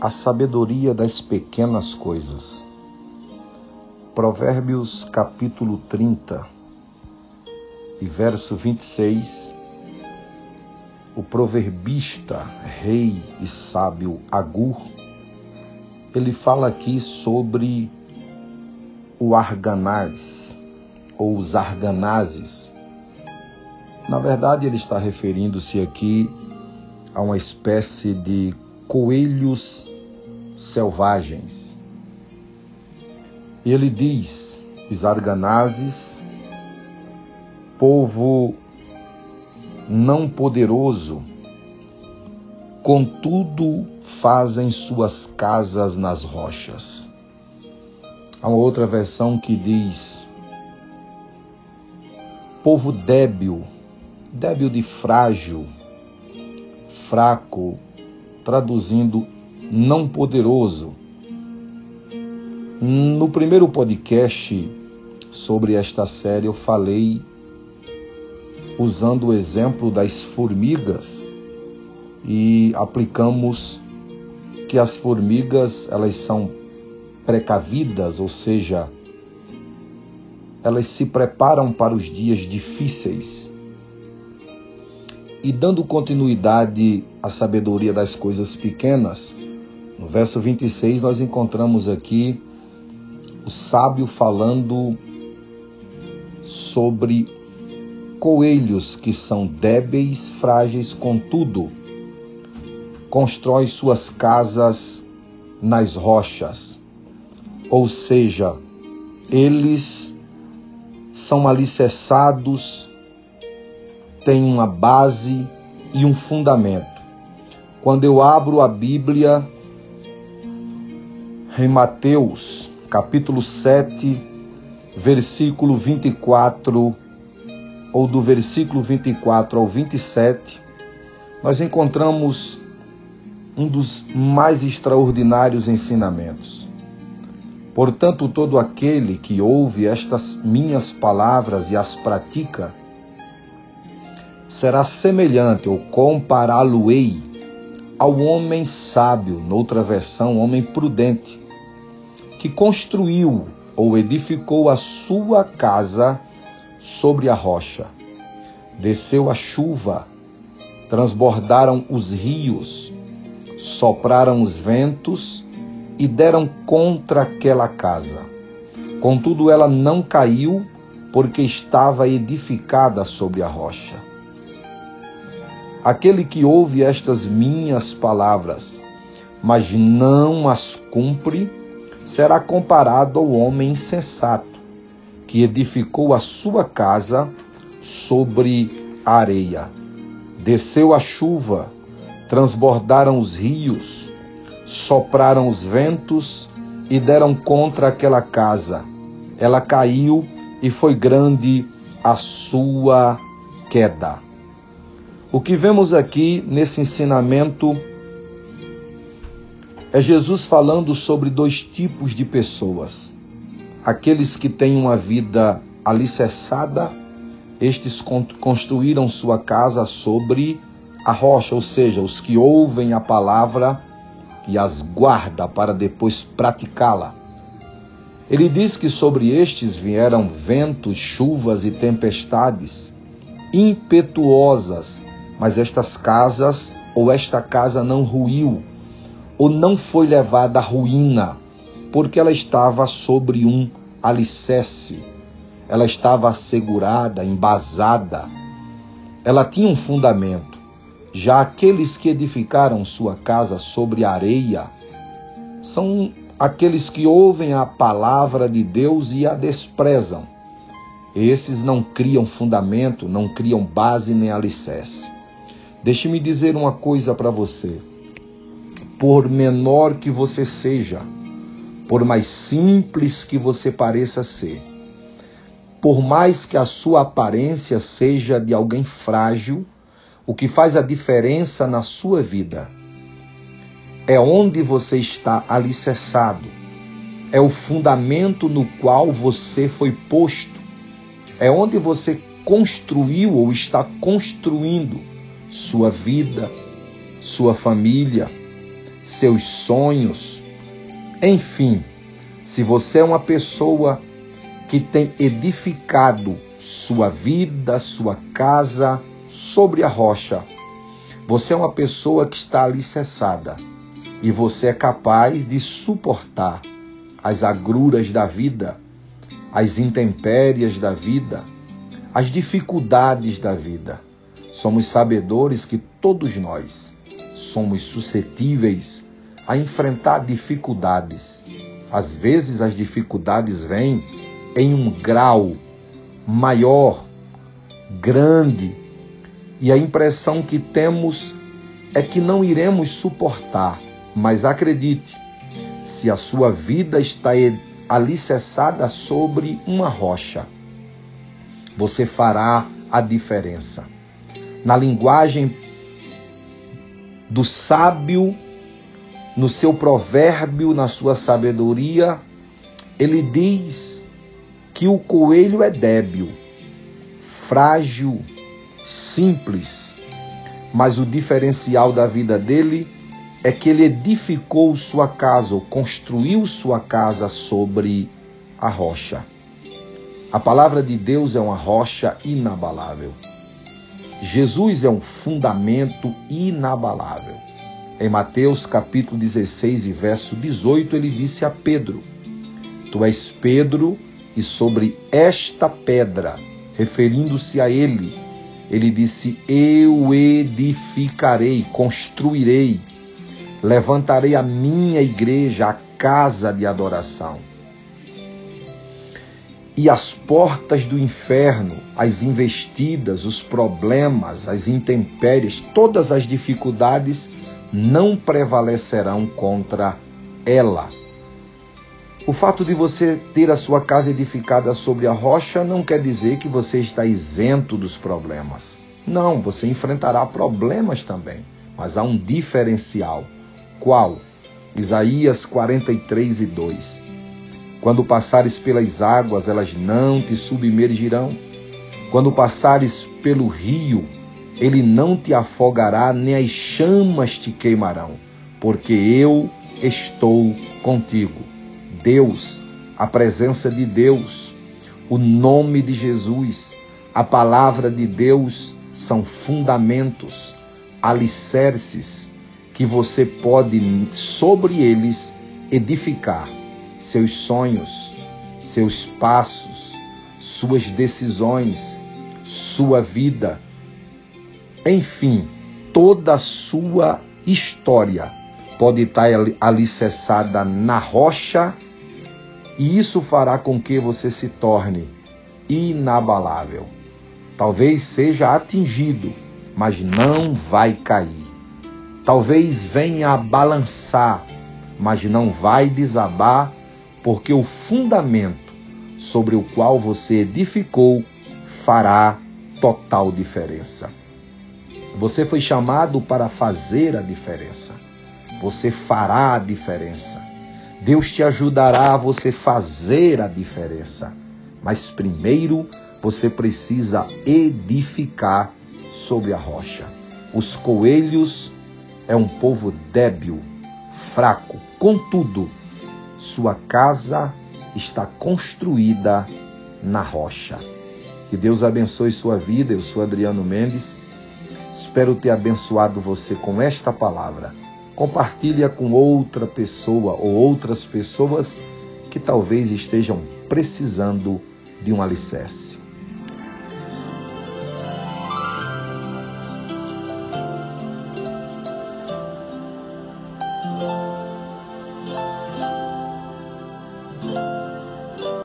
a sabedoria das pequenas coisas. Provérbios capítulo 30 e verso 26. O proverbista, rei e sábio Agur, ele fala aqui sobre o arganaz ou os arganazes. Na verdade, ele está referindo-se aqui a uma espécie de coelhos selvagens. Ele diz: os arganazes, povo não poderoso, contudo fazem suas casas nas rochas. Há uma outra versão que diz: povo débil, débil de frágil, fraco, traduzindo não poderoso. No primeiro podcast sobre esta série eu falei usando o exemplo das formigas e aplicamos que as formigas elas são precavidas, ou seja, elas se preparam para os dias difíceis e dando continuidade à sabedoria das coisas pequenas, no verso 26 nós encontramos aqui o sábio falando sobre coelhos que são débeis, frágeis, contudo, constrói suas casas nas rochas. Ou seja, eles são alicerçados tem uma base e um fundamento. Quando eu abro a Bíblia em Mateus, capítulo 7, versículo 24, ou do versículo 24 ao 27, nós encontramos um dos mais extraordinários ensinamentos. Portanto, todo aquele que ouve estas minhas palavras e as pratica, será semelhante ou compará-lo-ei ao homem sábio, noutra versão, homem prudente, que construiu ou edificou a sua casa sobre a rocha. Desceu a chuva, transbordaram os rios, sopraram os ventos e deram contra aquela casa. Contudo, ela não caiu, porque estava edificada sobre a rocha. Aquele que ouve estas minhas palavras, mas não as cumpre, será comparado ao homem insensato, que edificou a sua casa sobre areia. Desceu a chuva, transbordaram os rios, sopraram os ventos e deram contra aquela casa. Ela caiu e foi grande a sua queda. O que vemos aqui nesse ensinamento é Jesus falando sobre dois tipos de pessoas. Aqueles que têm uma vida alicerçada, estes construíram sua casa sobre a rocha, ou seja, os que ouvem a palavra e as guarda para depois praticá-la. Ele diz que sobre estes vieram ventos, chuvas e tempestades impetuosas mas estas casas, ou esta casa não ruiu, ou não foi levada à ruína, porque ela estava sobre um alicerce, ela estava assegurada, embasada, ela tinha um fundamento. Já aqueles que edificaram sua casa sobre areia são aqueles que ouvem a palavra de Deus e a desprezam. Esses não criam fundamento, não criam base nem alicerce. Deixe-me dizer uma coisa para você. Por menor que você seja, por mais simples que você pareça ser, por mais que a sua aparência seja de alguém frágil, o que faz a diferença na sua vida é onde você está alicerçado, é o fundamento no qual você foi posto, é onde você construiu ou está construindo sua vida, sua família, seus sonhos. Enfim, se você é uma pessoa que tem edificado sua vida, sua casa sobre a rocha, você é uma pessoa que está alicerçada e você é capaz de suportar as agruras da vida, as intempéries da vida, as dificuldades da vida. Somos sabedores que todos nós somos suscetíveis a enfrentar dificuldades. Às vezes as dificuldades vêm em um grau maior, grande, e a impressão que temos é que não iremos suportar. Mas acredite, se a sua vida está alicerçada sobre uma rocha, você fará a diferença. Na linguagem do sábio, no seu provérbio, na sua sabedoria, ele diz que o coelho é débil, frágil, simples, mas o diferencial da vida dele é que ele edificou sua casa, ou construiu sua casa sobre a rocha. A palavra de Deus é uma rocha inabalável. Jesus é um fundamento inabalável. Em Mateus capítulo 16 e verso 18, ele disse a Pedro: Tu és Pedro, e sobre esta pedra, referindo-se a ele, ele disse: Eu edificarei, construirei levantarei a minha igreja, a casa de adoração. E as portas do inferno, as investidas, os problemas, as intempéries, todas as dificuldades não prevalecerão contra ela. O fato de você ter a sua casa edificada sobre a rocha não quer dizer que você está isento dos problemas. Não, você enfrentará problemas também, mas há um diferencial. Qual? Isaías 43 e 2. Quando passares pelas águas, elas não te submergirão. Quando passares pelo rio, ele não te afogará, nem as chamas te queimarão, porque eu estou contigo. Deus, a presença de Deus, o nome de Jesus, a palavra de Deus são fundamentos, alicerces que você pode sobre eles edificar seus sonhos, seus passos, suas decisões, sua vida, enfim, toda a sua história pode estar alicerçada na rocha e isso fará com que você se torne inabalável. Talvez seja atingido, mas não vai cair. Talvez venha a balançar, mas não vai desabar, porque o fundamento sobre o qual você edificou fará total diferença. Você foi chamado para fazer a diferença. Você fará a diferença. Deus te ajudará a você fazer a diferença. Mas primeiro você precisa edificar sobre a rocha. Os coelhos é um povo débil, fraco. Contudo, sua casa está construída na rocha. Que Deus abençoe sua vida. Eu sou Adriano Mendes. Espero ter abençoado você com esta palavra. Compartilha com outra pessoa ou outras pessoas que talvez estejam precisando de um alicerce.